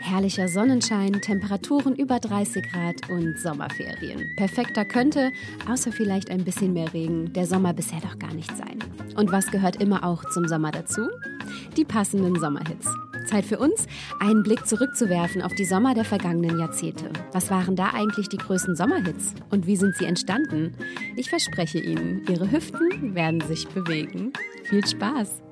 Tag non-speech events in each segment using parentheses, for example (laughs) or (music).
Herrlicher Sonnenschein, Temperaturen über 30 Grad und Sommerferien. Perfekter könnte, außer vielleicht ein bisschen mehr Regen, der Sommer bisher doch gar nicht sein. Und was gehört immer auch zum Sommer dazu? Die passenden Sommerhits. Zeit für uns, einen Blick zurückzuwerfen auf die Sommer der vergangenen Jahrzehnte. Was waren da eigentlich die größten Sommerhits? Und wie sind sie entstanden? Ich verspreche Ihnen, Ihre Hüften werden sich bewegen. Viel Spaß!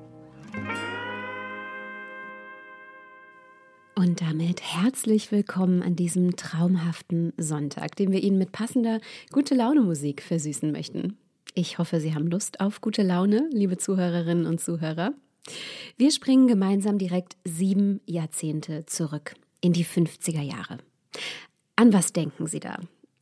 Und damit herzlich willkommen an diesem traumhaften Sonntag, den wir Ihnen mit passender gute Laune Musik versüßen möchten. Ich hoffe, Sie haben Lust auf gute Laune, liebe Zuhörerinnen und Zuhörer. Wir springen gemeinsam direkt sieben Jahrzehnte zurück in die 50er Jahre. An was denken Sie da?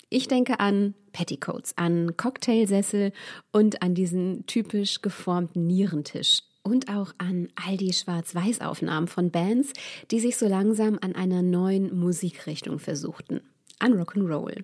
Ich denke an Petticoats, an Cocktailsessel und an diesen typisch geformten Nierentisch, und auch an all die Schwarz-Weiß-Aufnahmen von Bands, die sich so langsam an einer neuen Musikrichtung versuchten an Rock'n'Roll.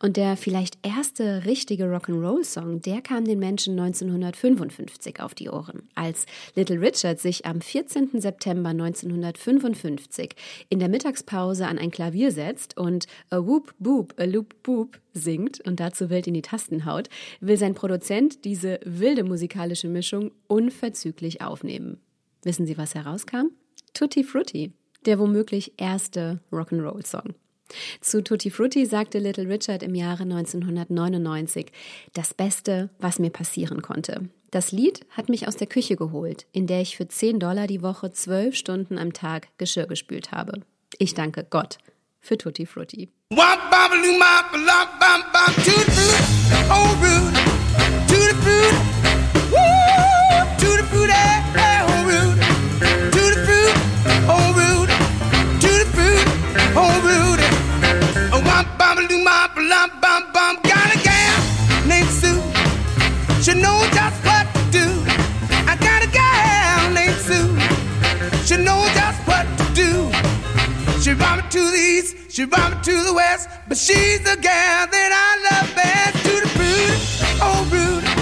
Und der vielleicht erste richtige Rock'n'Roll-Song, der kam den Menschen 1955 auf die Ohren, als Little Richard sich am 14. September 1955 in der Mittagspause an ein Klavier setzt und A Whoop Boop, A Loop Boop singt und dazu wild in die Tasten haut, will sein Produzent diese wilde musikalische Mischung unverzüglich aufnehmen. Wissen Sie, was herauskam? Tutti Frutti, der womöglich erste Rock'n'Roll-Song. Zu Tutti Frutti sagte Little Richard im Jahre 1999, das Beste, was mir passieren konnte. Das Lied hat mich aus der Küche geholt, in der ich für 10 Dollar die Woche zwölf Stunden am Tag Geschirr gespült habe. Ich danke Gott für Tutti Frutti. She knows just what to do. I got a gal named Sue. She knows just what to do. She brought me to the east, she brought me to the west, but she's the gal that I love best. To the fruit, oh rude,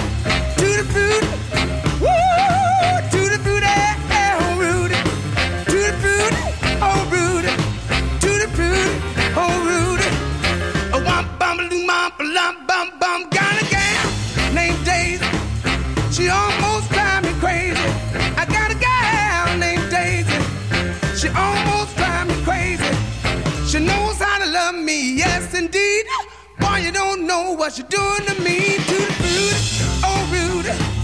Boy, you don't know what you're doing to me. To the food, oh rude.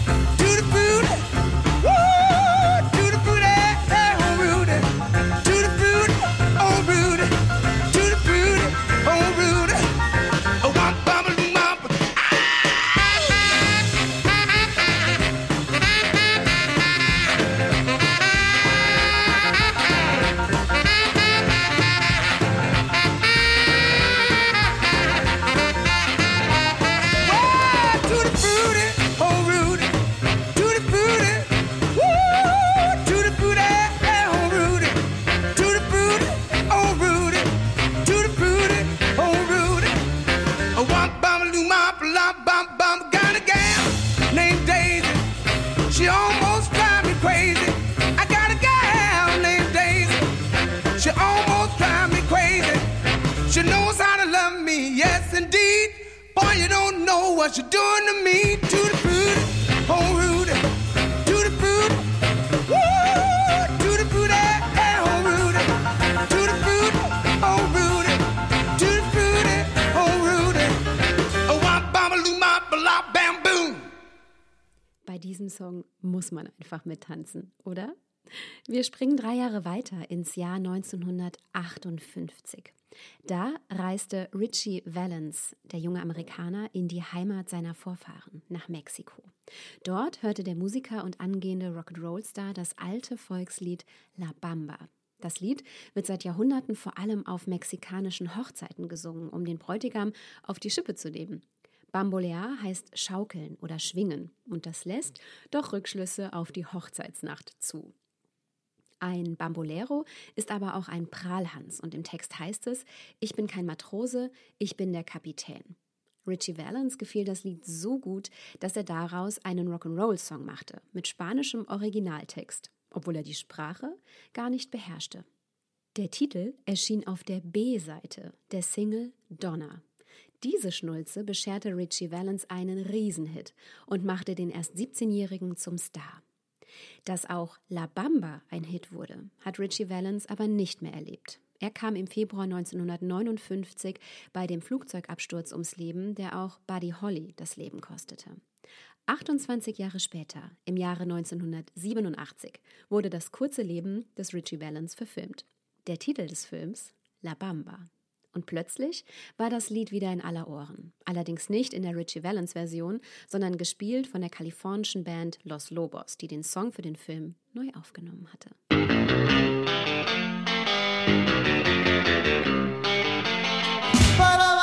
Wir springen drei Jahre weiter ins Jahr 1958. Da reiste Richie Valens, der junge Amerikaner, in die Heimat seiner Vorfahren, nach Mexiko. Dort hörte der Musiker und angehende Rock'n'Roll-Star das alte Volkslied La Bamba. Das Lied wird seit Jahrhunderten vor allem auf mexikanischen Hochzeiten gesungen, um den Bräutigam auf die Schippe zu nehmen. Bambolea heißt schaukeln oder schwingen und das lässt doch Rückschlüsse auf die Hochzeitsnacht zu. Ein Bambolero ist aber auch ein Prahlhans und im Text heißt es, ich bin kein Matrose, ich bin der Kapitän. Richie Valens gefiel das Lied so gut, dass er daraus einen Rock'n'Roll-Song machte, mit spanischem Originaltext, obwohl er die Sprache gar nicht beherrschte. Der Titel erschien auf der B-Seite der Single Donna. Diese Schnulze bescherte Richie Valens einen Riesenhit und machte den erst 17-Jährigen zum Star. Dass auch La Bamba ein Hit wurde, hat Richie Valens aber nicht mehr erlebt. Er kam im Februar 1959 bei dem Flugzeugabsturz ums Leben, der auch Buddy Holly das Leben kostete. 28 Jahre später, im Jahre 1987, wurde das kurze Leben des Richie Valens verfilmt. Der Titel des Films La Bamba. Und plötzlich war das Lied wieder in aller Ohren. Allerdings nicht in der Richie Valens Version, sondern gespielt von der kalifornischen Band Los Lobos, die den Song für den Film neu aufgenommen hatte. bunte,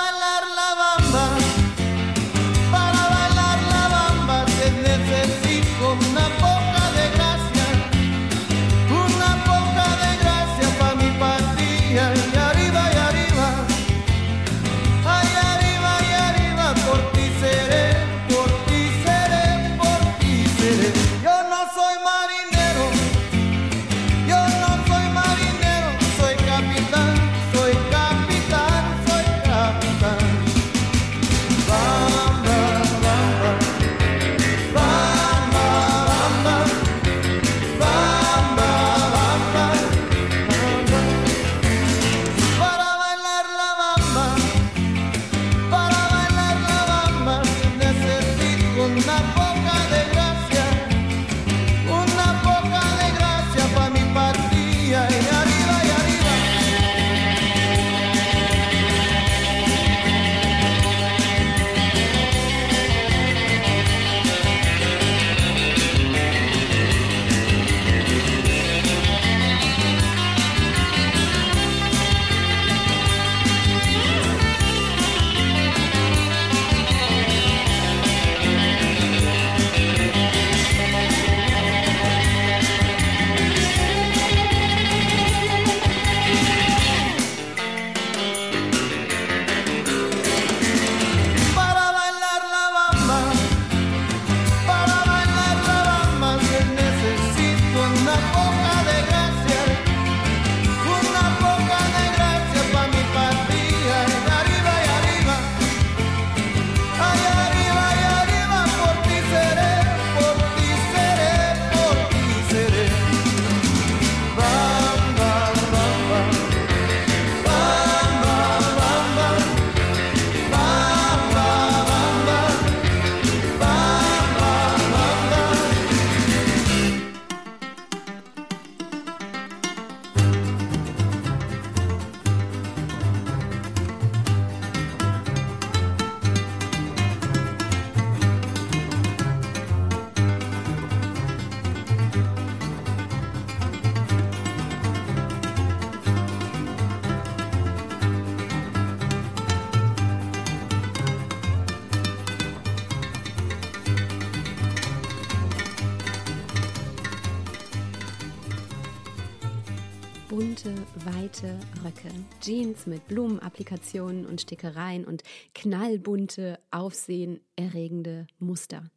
Mit Blumenapplikationen und Stickereien und knallbunte, aufsehenerregende Muster.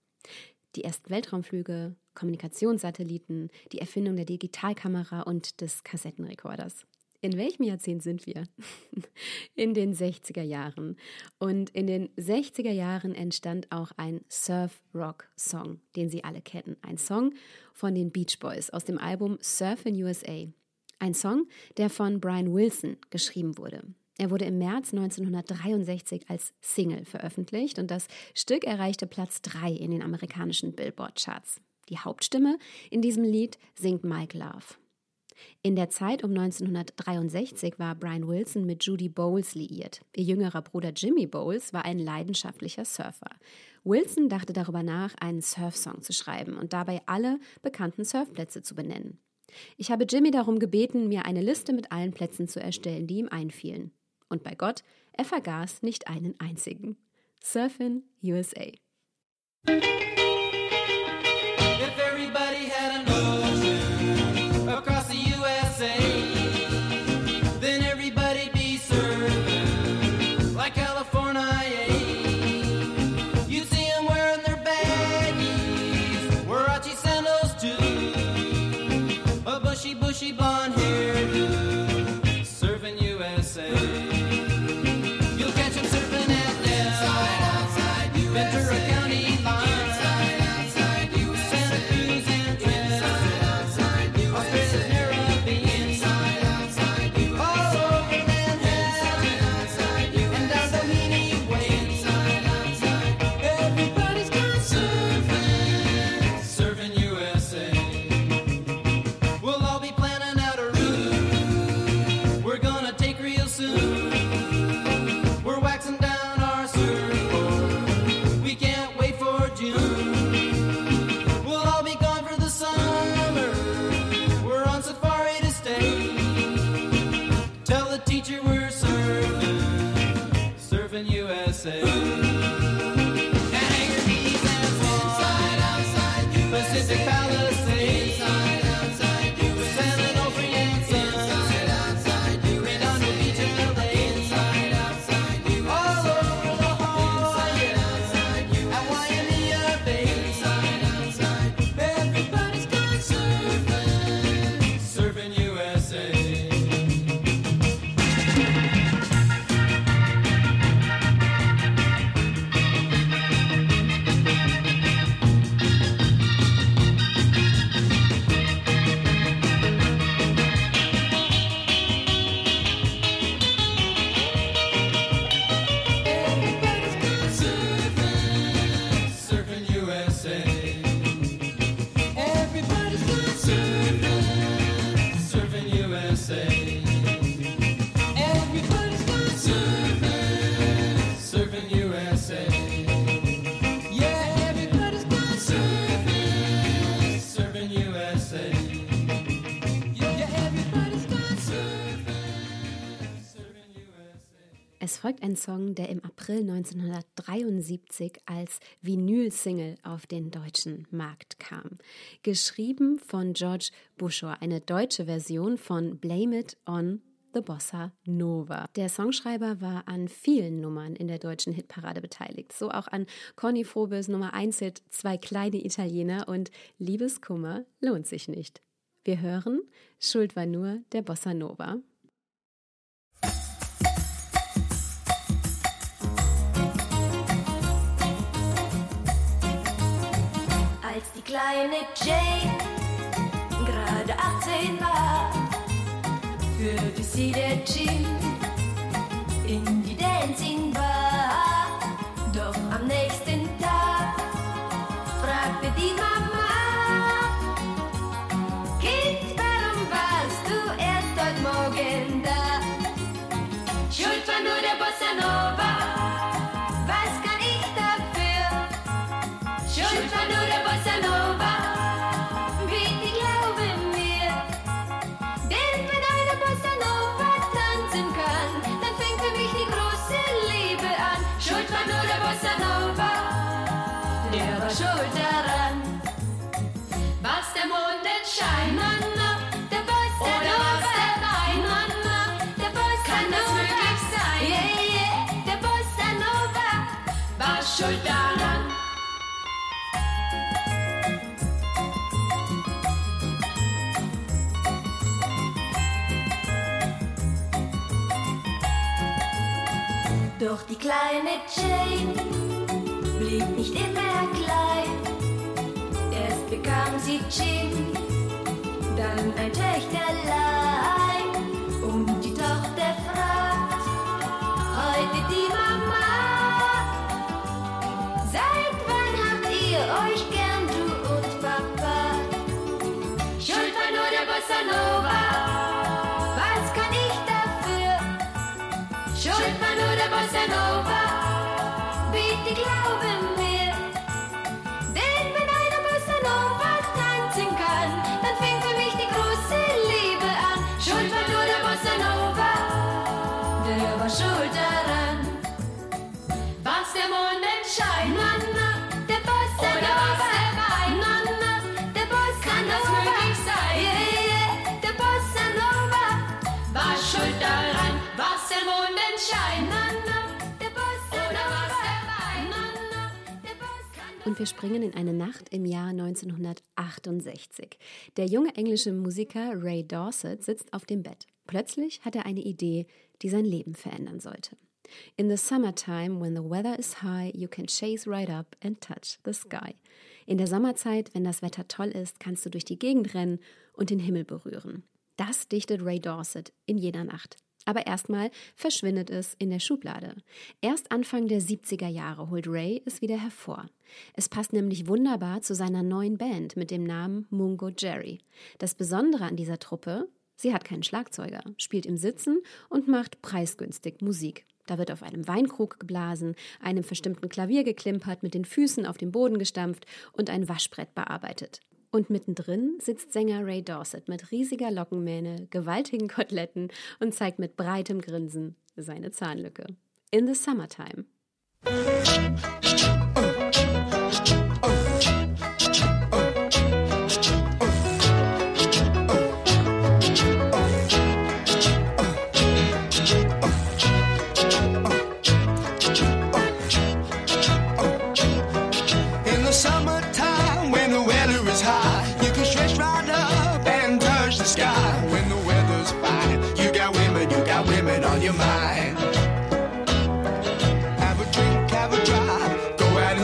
Die ersten Weltraumflüge, Kommunikationssatelliten, die Erfindung der Digitalkamera und des Kassettenrekorders. In welchem Jahrzehnt sind wir? (laughs) In den 60er Jahren. Und in den 60er Jahren entstand auch ein Surf-Rock-Song, den Sie alle kennen. Ein Song von den Beach Boys aus dem Album Surf in USA. Ein Song, der von Brian Wilson geschrieben wurde. Er wurde im März 1963 als Single veröffentlicht und das Stück erreichte Platz 3 in den amerikanischen Billboard-Charts. Die Hauptstimme in diesem Lied singt Mike Love. In der Zeit um 1963 war Brian Wilson mit Judy Bowles liiert. Ihr jüngerer Bruder Jimmy Bowles war ein leidenschaftlicher Surfer. Wilson dachte darüber nach, einen Surfsong zu schreiben und dabei alle bekannten Surfplätze zu benennen. Ich habe Jimmy darum gebeten, mir eine Liste mit allen Plätzen zu erstellen, die ihm einfielen. Und bei Gott, er vergaß nicht einen einzigen. Surfin' USA. Es folgt ein Song, der im April 1973 als Vinyl-Single auf den deutschen Markt kam. Geschrieben von George Bushor, eine deutsche Version von Blame It on The Bossa Nova. Der Songschreiber war an vielen Nummern in der deutschen Hitparade beteiligt, so auch an Conny Frobes Nummer 1 Hit Zwei kleine Italiener und Liebeskummer lohnt sich nicht. Wir hören Schuld war nur der Bossa Nova als die kleine Jane gerade 18 war, führte sie der Gin in die Dancing Bar. Schuld. Doch die kleine Jane blieb nicht immer klein. Erst bekam sie Jim, dann ein Töchterlein. Nova. Was kann ich dafür? Schuld war nur der Bossa Nova. Bitte glaube und wir springen in eine Nacht im Jahr 1968. Der junge englische Musiker Ray Dorset sitzt auf dem Bett. Plötzlich hat er eine Idee, die sein Leben verändern sollte. In the summertime, when the weather is high, you can chase right up and touch the sky. In der Sommerzeit, wenn das Wetter toll ist, kannst du durch die Gegend rennen und den Himmel berühren. Das dichtet Ray Dorset in jener Nacht. Aber erstmal verschwindet es in der Schublade. Erst Anfang der 70er Jahre holt Ray es wieder hervor. Es passt nämlich wunderbar zu seiner neuen Band mit dem Namen Mungo Jerry. Das Besondere an dieser Truppe, sie hat keinen Schlagzeuger, spielt im Sitzen und macht preisgünstig Musik. Da wird auf einem Weinkrug geblasen, einem verstimmten Klavier geklimpert, mit den Füßen auf dem Boden gestampft und ein Waschbrett bearbeitet. Und mittendrin sitzt Sänger Ray Dorset mit riesiger Lockenmähne, gewaltigen Koteletten und zeigt mit breitem Grinsen seine Zahnlücke. In the Summertime.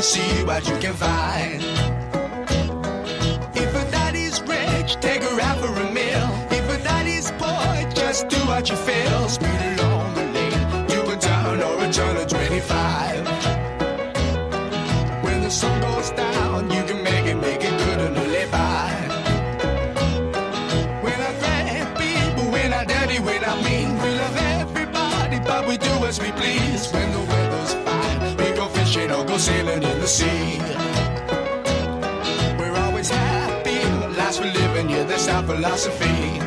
See what you can find. If a daddy's rich, take her out for a meal. If a daddy's poor, just do what you feel. Speed along the lane, you go down or a turn of 25. When the sun goes down, you can make it, make it good and live by. We're not great people, we're not dirty, we're not mean. We love everybody, but we do as we please. When the weather's fine, we go fishing or go sailing in the sea. We're always happy, last we're living, yeah, that's our philosophy.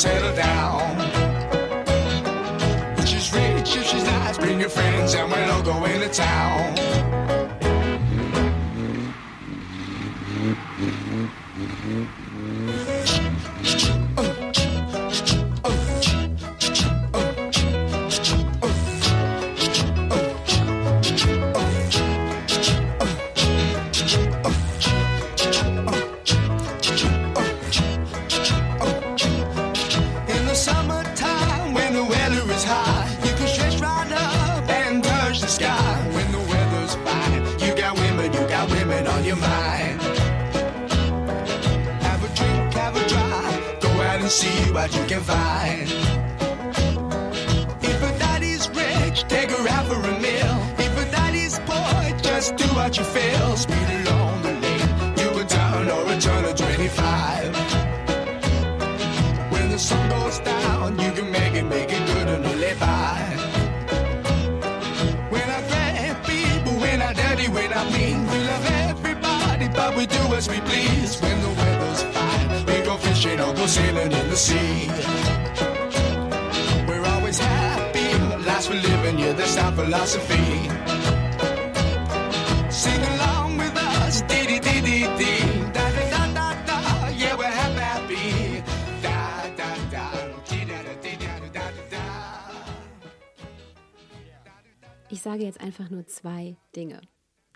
Settle down. If she's rich, if she's nice, bring your friends, and we'll all go into town.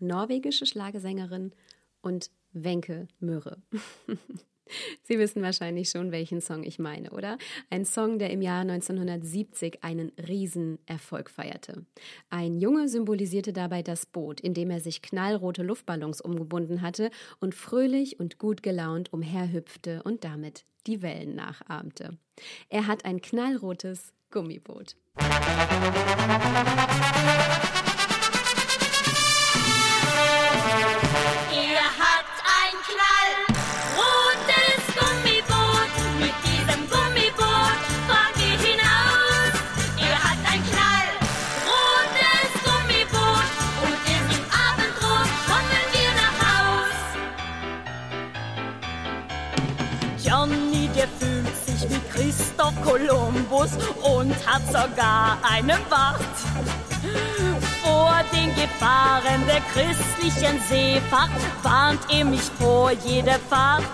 Norwegische Schlagesängerin und Wenke Mürre. (laughs) Sie wissen wahrscheinlich schon, welchen Song ich meine, oder? Ein Song, der im Jahr 1970 einen Riesenerfolg feierte. Ein Junge symbolisierte dabei das Boot, in dem er sich knallrote Luftballons umgebunden hatte und fröhlich und gut gelaunt umherhüpfte und damit die Wellen nachahmte. Er hat ein knallrotes Gummiboot. Johnny, Kolumbus und hat sogar eine Wacht. Vor den Gefahren der christlichen Seefahrt warnt er mich vor jeder Fahrt.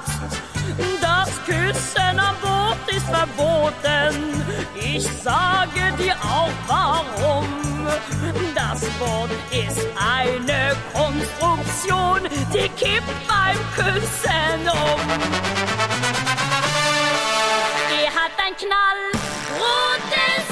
Das Küssen am Boot ist verboten. Ich sage dir auch warum. Das Boot ist eine Konstruktion, die kippt beim Küssen um. Er hat ein knall rotes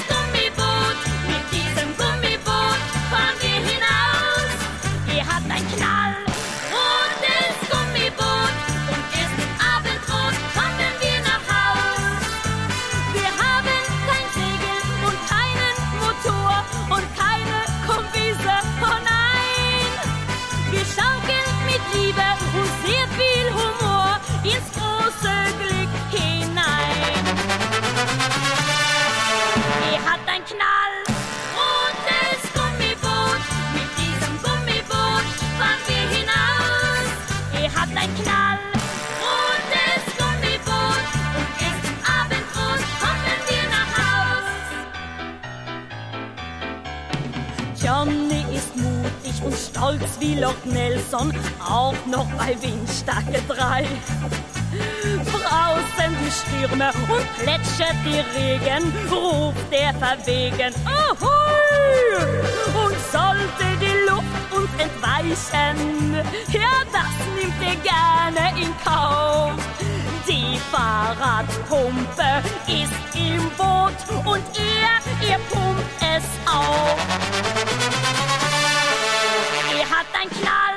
Johnny ist mutig und stolz wie Loch Nelson, auch noch bei Windstärke 3. Draußen die Stürme und plätschert der Regen, ruft er verwegen, Ahoi! Und sollte die Luft uns entweichen, ja, das nimmt er gerne in Kauf. Die Fahrradpumpe ist im Boot und er, er pumpt es auf. Er hat ein knall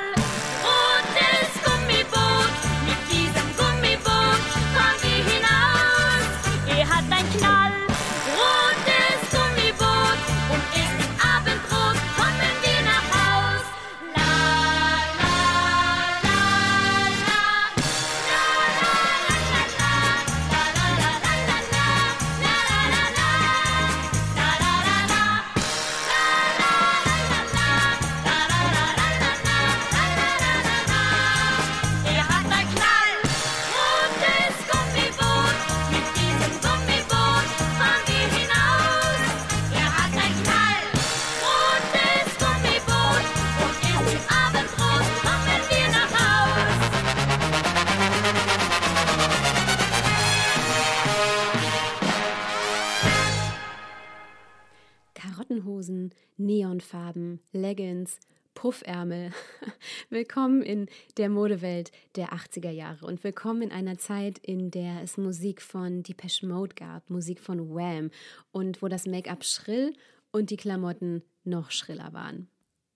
Leggings, Puffärmel. (laughs) Willkommen in der Modewelt der 80er Jahre und willkommen in einer Zeit, in der es Musik von Depeche Mode gab, Musik von Wham und wo das Make-up schrill und die Klamotten noch schriller waren.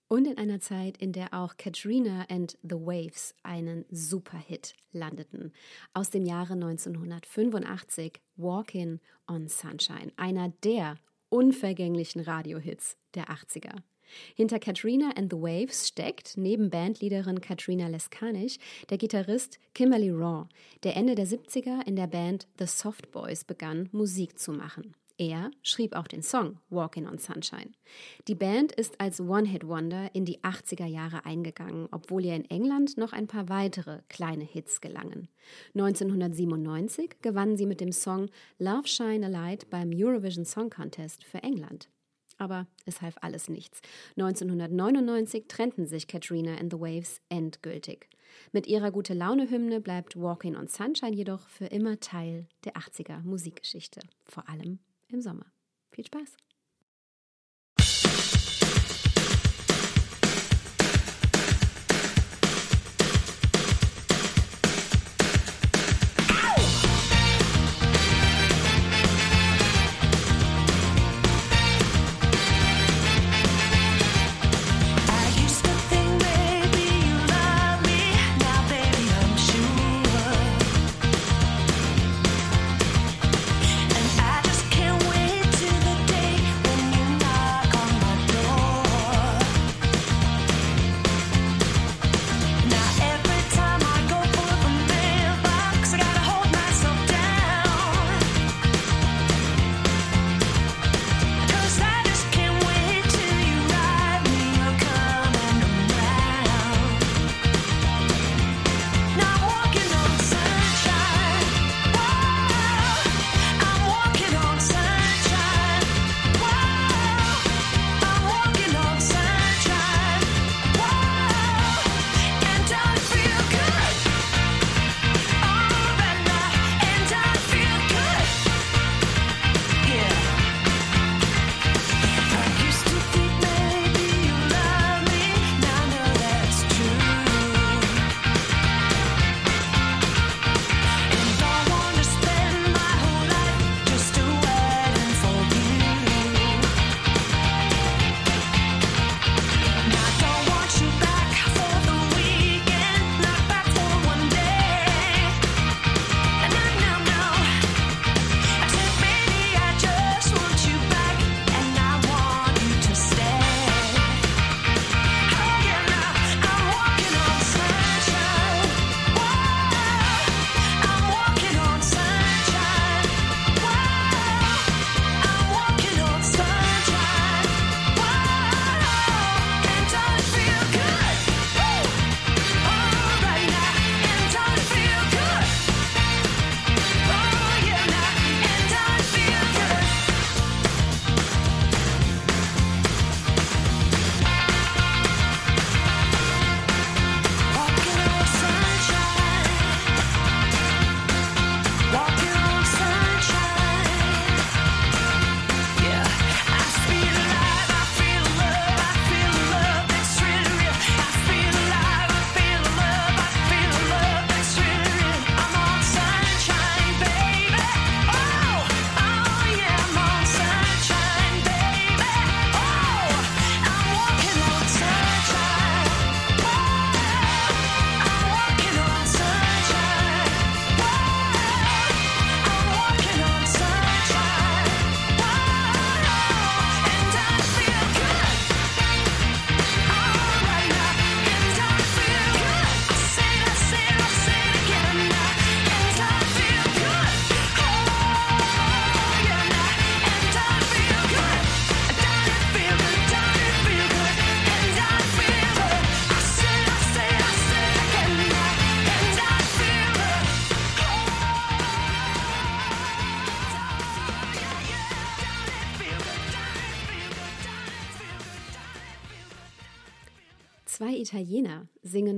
Und in einer Zeit, in der auch Katrina and the Waves einen Superhit landeten. Aus dem Jahre 1985 Walking on Sunshine, einer der unvergänglichen Radiohits der 80er. Hinter Katrina and the Waves steckt neben Bandleaderin Katrina Leskanich der Gitarrist Kimberly Raw, der Ende der 70er in der Band The Soft Boys begann, Musik zu machen. Er schrieb auch den Song Walking on Sunshine. Die Band ist als One-Hit-Wonder in die 80er Jahre eingegangen, obwohl ihr in England noch ein paar weitere kleine Hits gelangen. 1997 gewannen sie mit dem Song Love Shine a Light beim Eurovision Song Contest für England. Aber es half alles nichts. 1999 trennten sich Katrina and the Waves endgültig. Mit ihrer gute Laune-Hymne bleibt Walking on Sunshine jedoch für immer Teil der 80er Musikgeschichte, vor allem im Sommer. Viel Spaß!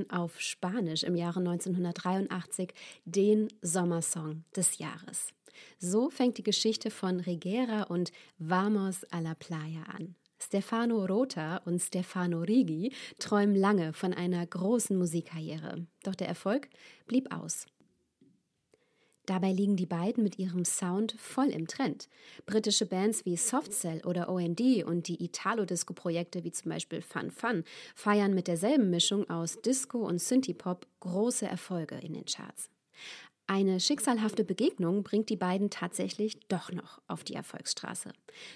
Auf Spanisch im Jahre 1983 den Sommersong des Jahres. So fängt die Geschichte von Rigera und Vamos a la Playa an. Stefano Rota und Stefano Rigi träumen lange von einer großen Musikkarriere, doch der Erfolg blieb aus. Dabei liegen die beiden mit ihrem Sound voll im Trend. Britische Bands wie Soft Cell oder OMD und die Italo-Disco-Projekte wie zum Beispiel Fun Fun feiern mit derselben Mischung aus Disco und Synthie-Pop große Erfolge in den Charts. Eine schicksalhafte Begegnung bringt die beiden tatsächlich doch noch auf die Erfolgsstraße.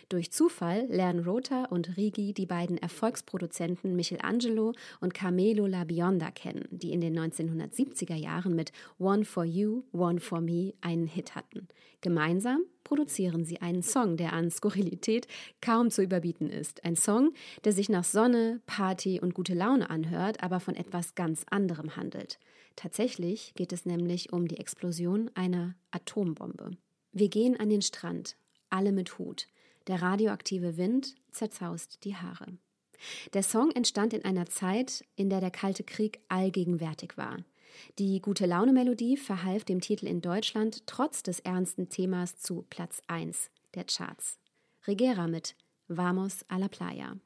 Durch Zufall lernen Rota und Rigi die beiden Erfolgsproduzenten Michelangelo und Carmelo La Bionda kennen, die in den 1970er Jahren mit One for You, One for Me einen Hit hatten. Gemeinsam produzieren sie einen Song, der an Skurrilität kaum zu überbieten ist. Ein Song, der sich nach Sonne, Party und gute Laune anhört, aber von etwas ganz anderem handelt. Tatsächlich geht es nämlich um die Explosion einer Atombombe. Wir gehen an den Strand, alle mit Hut. Der radioaktive Wind zerzaust die Haare. Der Song entstand in einer Zeit, in der der Kalte Krieg allgegenwärtig war. Die gute Laune-Melodie verhalf dem Titel in Deutschland trotz des ernsten Themas zu Platz 1 der Charts. Regera mit Vamos a la Playa.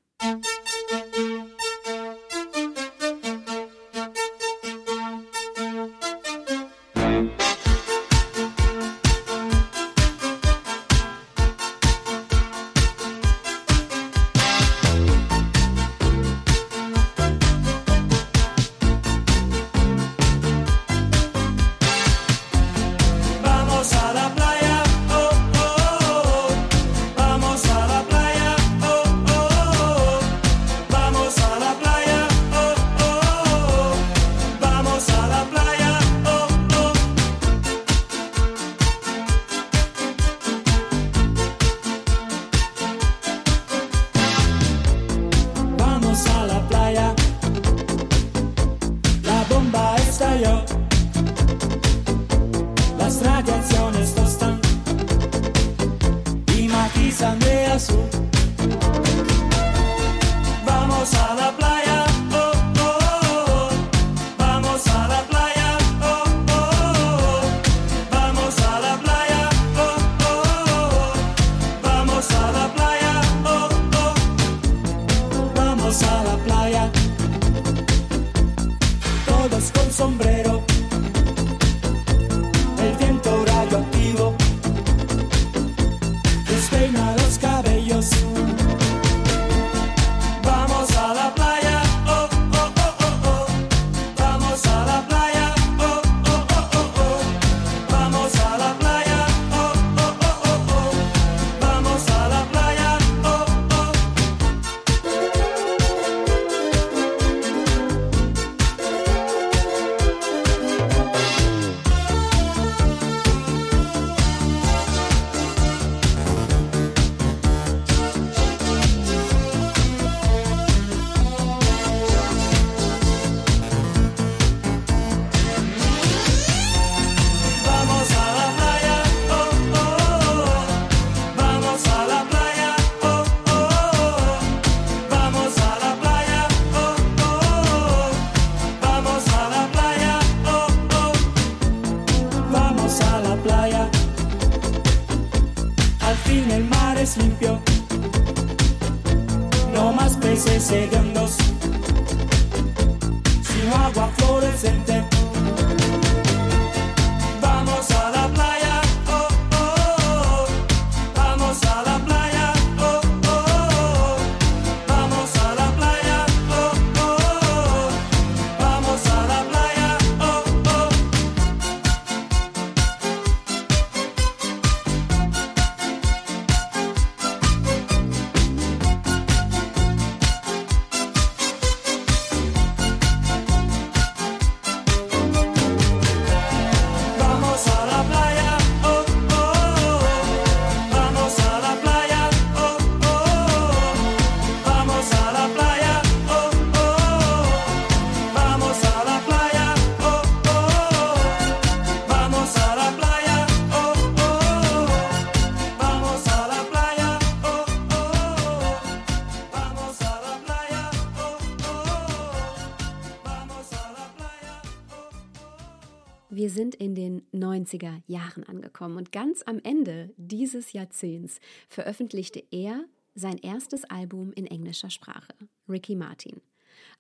90er Jahren angekommen. Und ganz am Ende dieses Jahrzehnts veröffentlichte er sein erstes Album in englischer Sprache, Ricky Martin.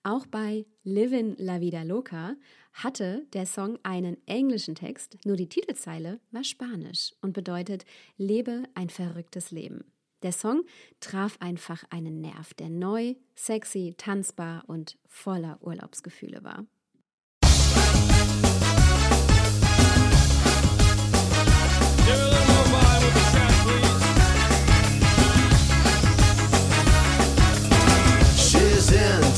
Auch bei Livin La Vida Loca hatte der Song einen englischen Text, nur die Titelzeile war spanisch und bedeutet Lebe ein verrücktes Leben. Der Song traf einfach einen Nerv, der neu, sexy, tanzbar und voller Urlaubsgefühle war.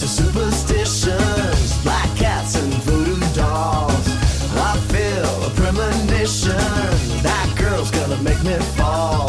superstitions, black cats and voodoo dolls. I feel a premonition that girl's gonna make me fall.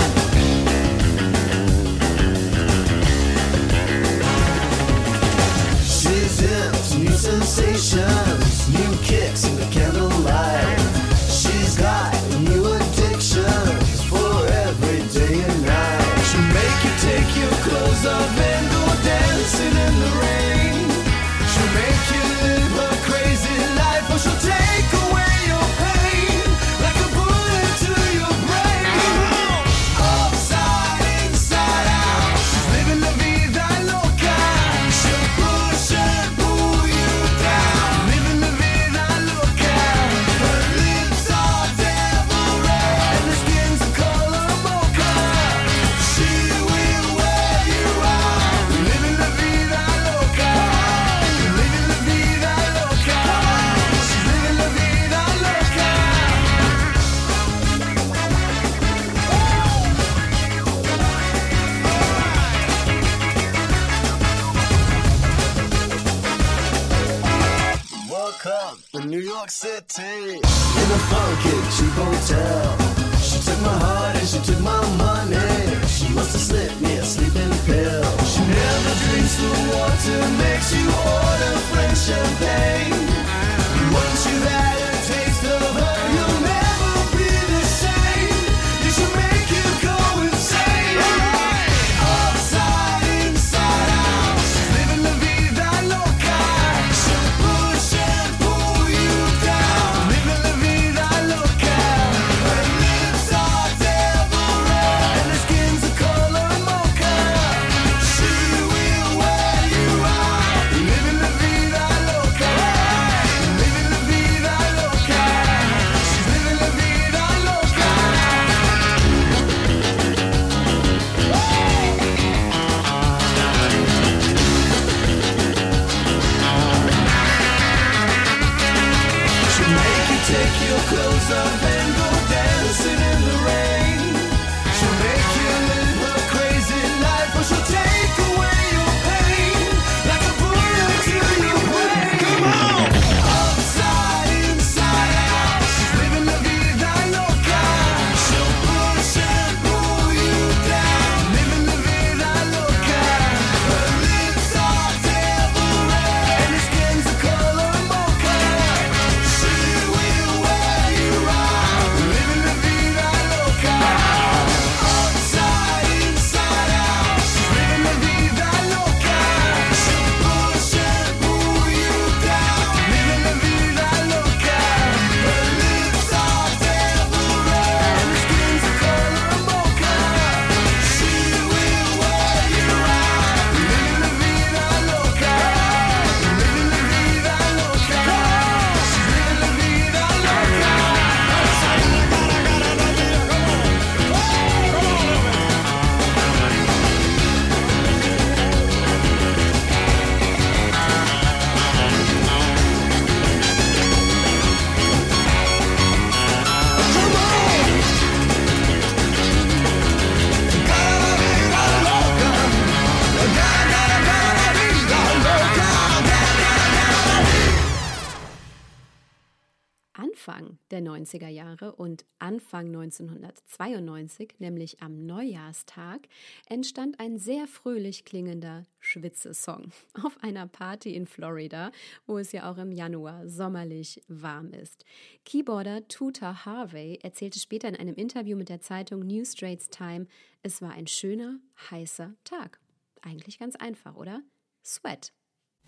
Anfang 1992, nämlich am Neujahrstag, entstand ein sehr fröhlich klingender Schwitze-Song (laughs) auf einer Party in Florida, wo es ja auch im Januar sommerlich warm ist. Keyboarder Tuta Harvey erzählte später in einem Interview mit der Zeitung New Straits Time, es war ein schöner, heißer Tag. Eigentlich ganz einfach, oder? Sweat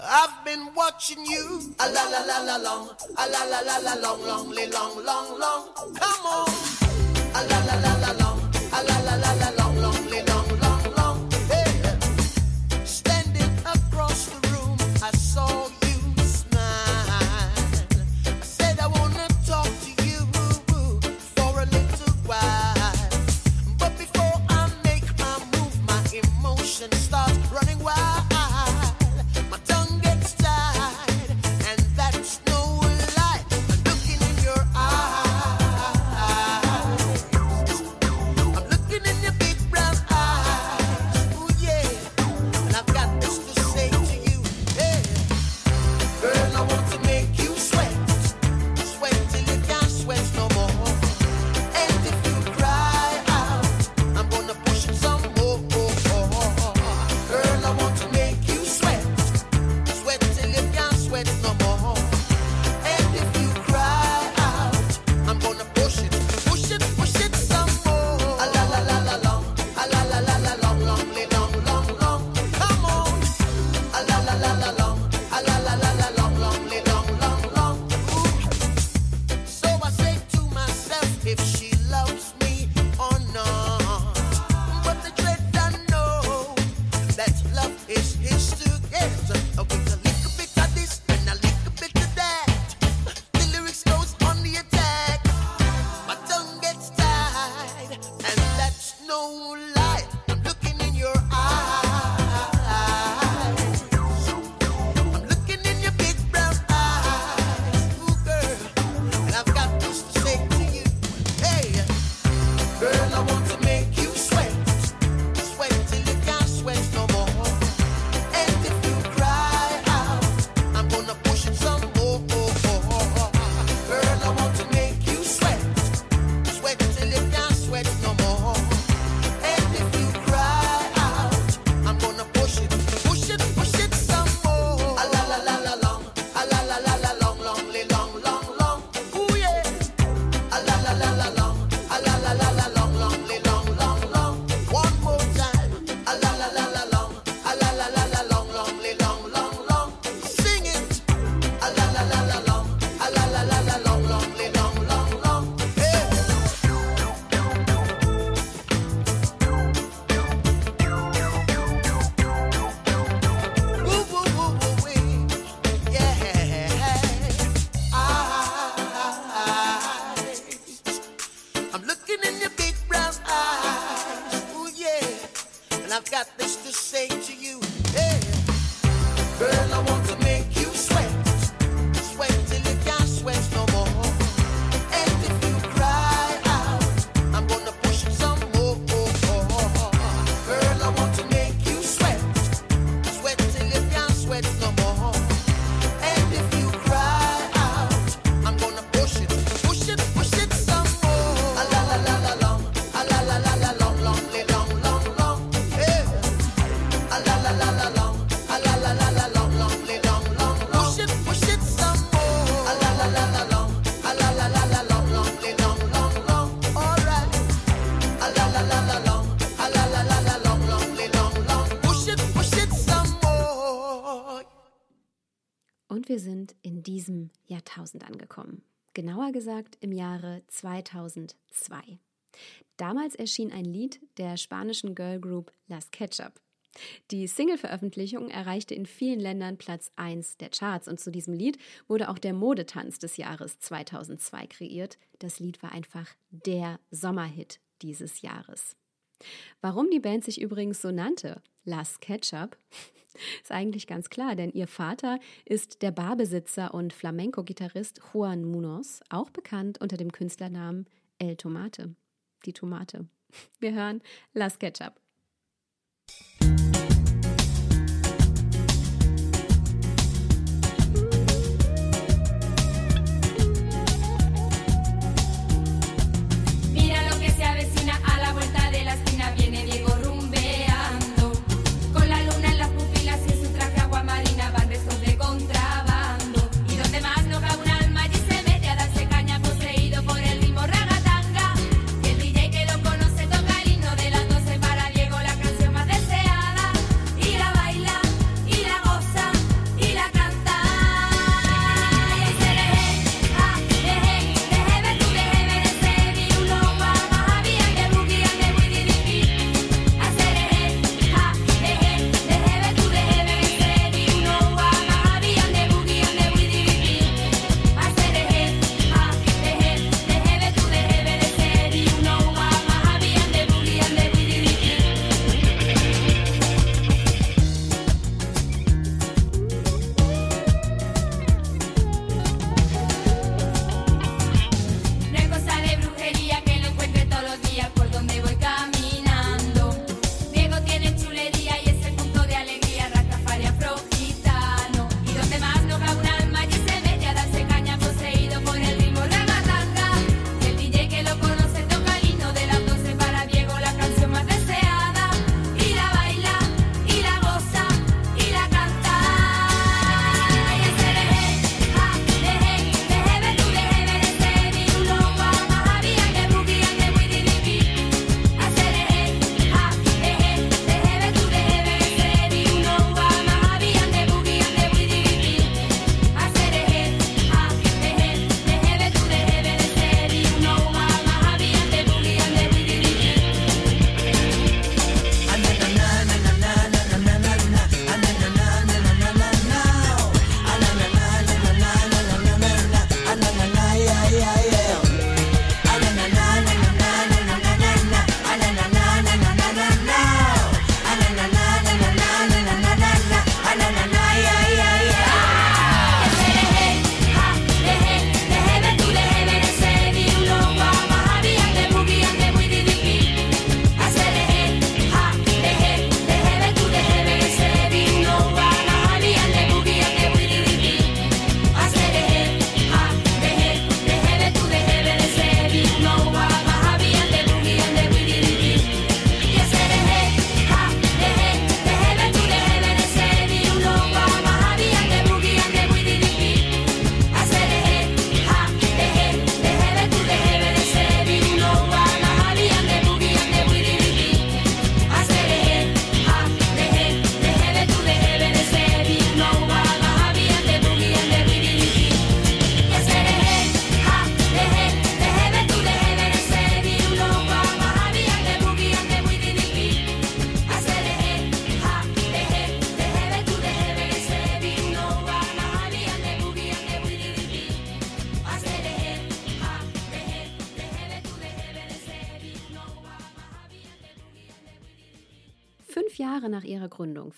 I've been watching you. A la la la la long. A la la la la long, long, long, long, long. Come on. A la la la la long. diesem Jahrtausend angekommen. Genauer gesagt im Jahre 2002. Damals erschien ein Lied der spanischen Girlgroup Las Ketchup. Die Single-Veröffentlichung erreichte in vielen Ländern Platz 1 der Charts und zu diesem Lied wurde auch der Modetanz des Jahres 2002 kreiert. Das Lied war einfach der Sommerhit dieses Jahres. Warum die Band sich übrigens so nannte Lars Ketchup. (laughs) Ist eigentlich ganz klar, denn ihr Vater ist der Barbesitzer und Flamenco-Gitarrist Juan Munoz, auch bekannt unter dem Künstlernamen El Tomate, die Tomate. Wir hören Las Ketchup.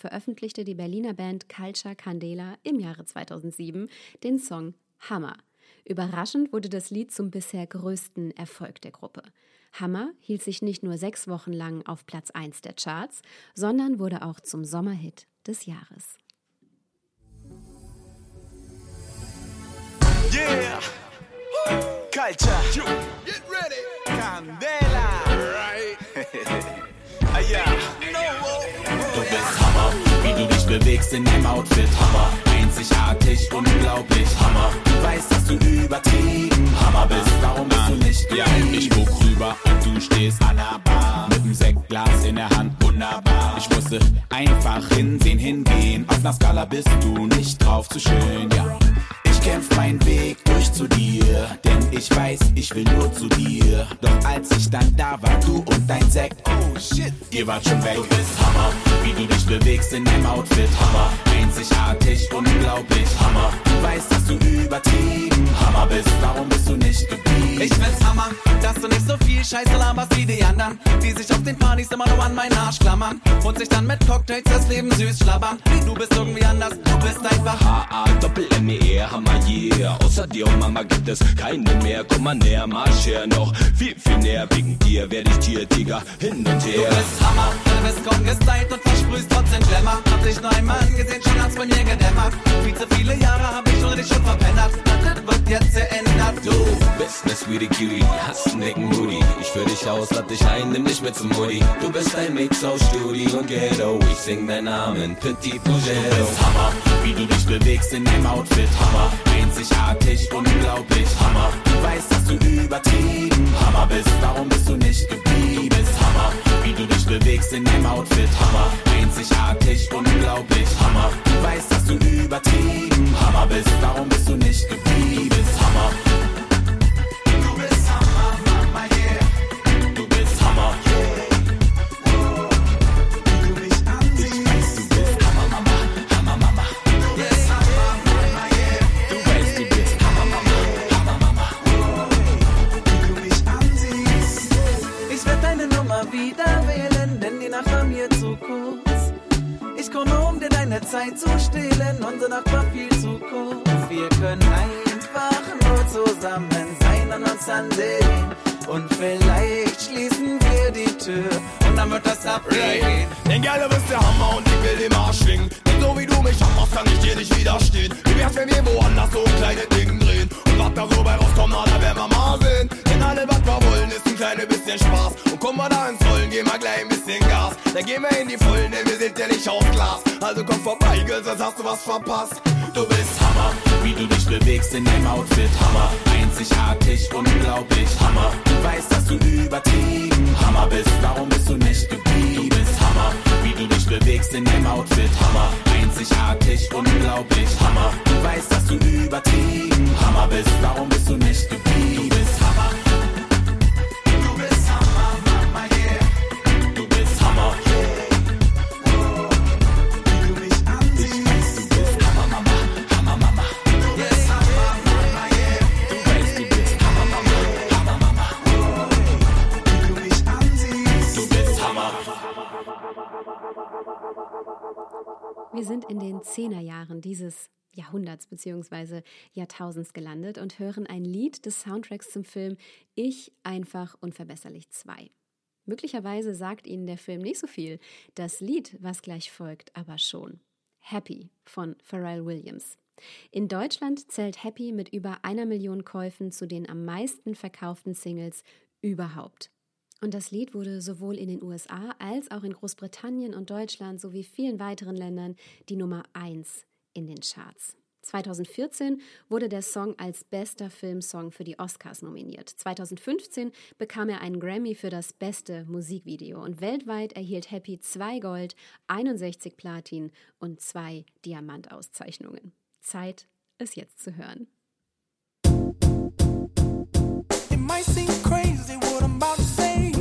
Veröffentlichte die Berliner Band Culture Candela im Jahre 2007 den Song Hammer. Überraschend wurde das Lied zum bisher größten Erfolg der Gruppe. Hammer hielt sich nicht nur sechs Wochen lang auf Platz 1 der Charts, sondern wurde auch zum Sommerhit des Jahres. Yeah. Culture. Get ready. Candela. Right. (laughs) ah, yeah. Bist Hammer, wie du dich bewegst in deinem Outfit. Hammer, einzigartig, unglaublich. Hammer, du weißt, dass du übertrieben Hammer bist. Darum bist du nicht Ja, ich guck rüber und du stehst an der Bar. Mit dem Sektglas in der Hand, wunderbar. Ich musste einfach hinsehen, hingehen. Auf einer Skala bist du nicht drauf zu schön, ja. Ich kämpf meinen Weg durch zu dir, denn ich weiß, ich will nur zu dir. Doch als ich dann da war, du und dein Sekt, oh shit, ihr wart schon weg. Du bist Hammer, wie du dich bewegst in deinem Outfit, Hammer. Einzigartig, unglaublich, Hammer. Du weißt, dass du übertrieben Hammer bist, warum bist du nicht geblieben? Ich find's Hammer, dass du nicht so viel Scheiße laberst wie die anderen, die sich auf den Partys immer nur an meinen Arsch klammern und sich dann mit Cocktails das Leben süß schlabbern. Du bist irgendwie anders, du bist einfach AA, Doppel M-E-R, Hammer, yeah. Außer dir und Mama gibt es keine mehr. Komm mal näher, marsch her noch viel, viel näher. Wegen dir werd ich dir, Digga, hin und Du her. bist Hammer, du bist gestylt und versprühst trotzdem Glamour. Hab dich nur einmal angesehen, schon hat's bei mir gedämmert. Viel zu viele Jahre hab ich ohne dich schon verpennert. Das wird jetzt geändert, du. bist ne sweetie Cutie, hast einen dicken Booty. Ich führ dich aus, lad dich ein, nimm dich mit zum Mutti. Du bist ein Mix aus Studi und Ghetto. Ich sing deinen Namen, Petit Du Pugero. bist Hammer, wie du dich bewegst in deinem Outfit, Hammer. Einzigartig, unglaublich, Hammer. Du weißt, dass du übertrieben Hammer bist, warum bist du nicht geblieben? Bist Hammer, wie du dich bewegst in deinem Outfit, Hammer. Einzigartig, unglaublich, Hammer. Du weißt, dass du übertrieben Hammer bist, warum bist du nicht geblieben? Bist Hammer. Kurz. Ich komme, um dir deine Zeit zu stehlen, unsere Nacht war viel zu kurz. Wir können einfach nur zusammen sein und uns ansehen. Und vielleicht schließen wir die Tür und dann wird das abgehen. Denn gerne bist der Hammer und ich will den Marsch schwingen. So wie du mich hammerst, kann ich dir nicht widerstehen. Wie wär's, wenn wir woanders so ein kleines Ding drehen? Und was da so bei rauskommt, na, da werden wir mal sehen. Denn alle, was wir wollen, ist ein kleines bisschen Spaß. Und kommen wir da ins Rollen, gehen wir gleich ein bisschen Gas. Dann gehen wir in die Vollen, denn wir sind ja nicht aus Glas. Also komm vorbei, Girl, sonst hast du was verpasst. Du bist Hammer, wie du dich bewegst in deinem Outfit, Hammer. Einzigartig, unglaublich, Hammer. Zehnerjahren dieses Jahrhunderts bzw. Jahrtausends gelandet und hören ein Lied des Soundtracks zum Film Ich einfach unverbesserlich 2. Möglicherweise sagt Ihnen der Film nicht so viel, das Lied, was gleich folgt, aber schon. Happy von Pharrell Williams. In Deutschland zählt Happy mit über einer Million Käufen zu den am meisten verkauften Singles überhaupt. Und das Lied wurde sowohl in den USA als auch in Großbritannien und Deutschland sowie vielen weiteren Ländern die Nummer 1 in den Charts. 2014 wurde der Song als bester Filmsong für die Oscars nominiert. 2015 bekam er einen Grammy für das beste Musikvideo und weltweit erhielt Happy zwei Gold, 61 Platin und zwei Diamantauszeichnungen. Zeit, es jetzt zu hören. It might seem crazy what I'm about to say.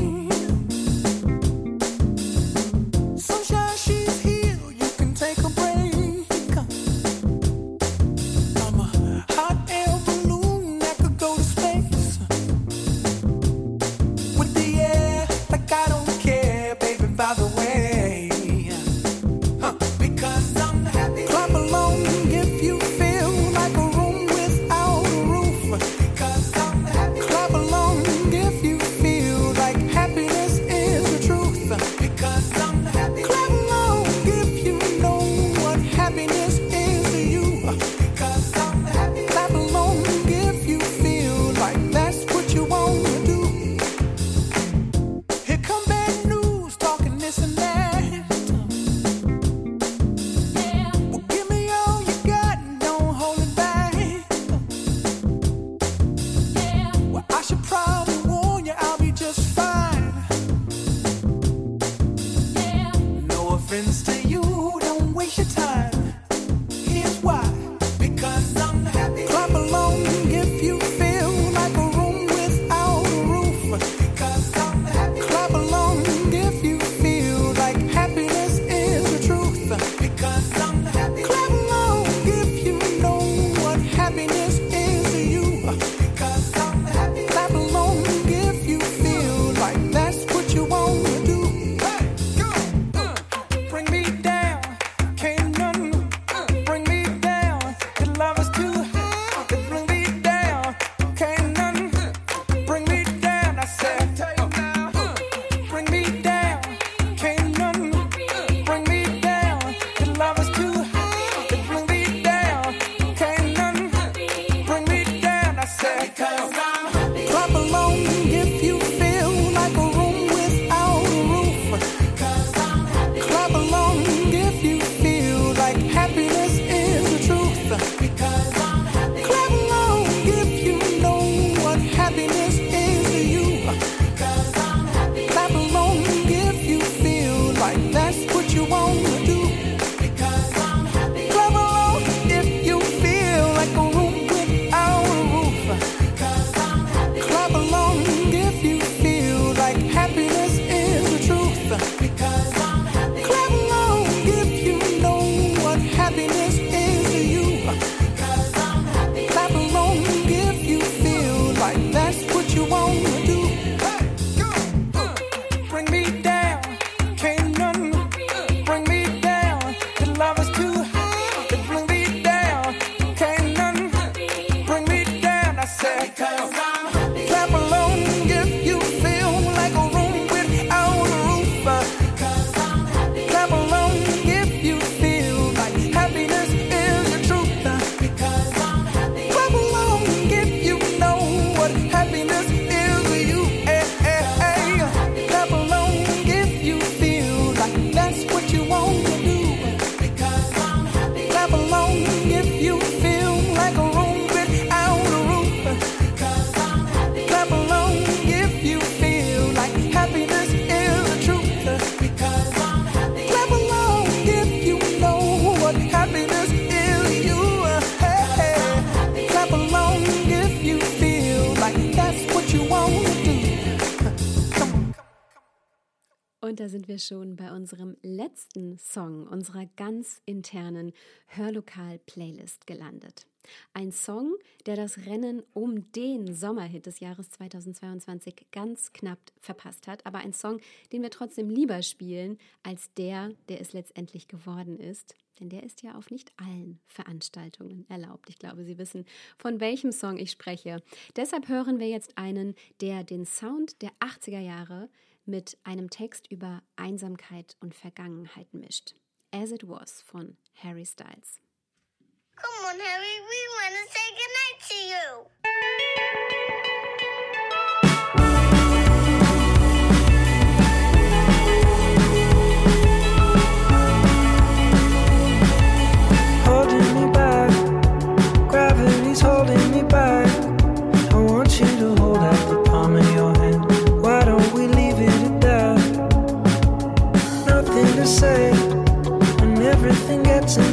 Da sind wir schon bei unserem letzten Song unserer ganz internen Hörlokal-Playlist gelandet. Ein Song, der das Rennen um den Sommerhit des Jahres 2022 ganz knapp verpasst hat, aber ein Song, den wir trotzdem lieber spielen als der, der es letztendlich geworden ist. Denn der ist ja auf nicht allen Veranstaltungen erlaubt. Ich glaube, Sie wissen, von welchem Song ich spreche. Deshalb hören wir jetzt einen, der den Sound der 80er Jahre mit einem Text über Einsamkeit und Vergangenheit mischt. As It Was von Harry Styles. Come on, Harry, we want to say goodnight to you. That's.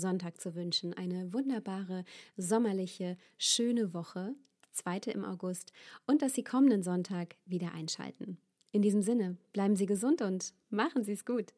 Sonntag zu wünschen, eine wunderbare, sommerliche, schöne Woche, zweite im August, und dass Sie kommenden Sonntag wieder einschalten. In diesem Sinne, bleiben Sie gesund und machen Sie es gut.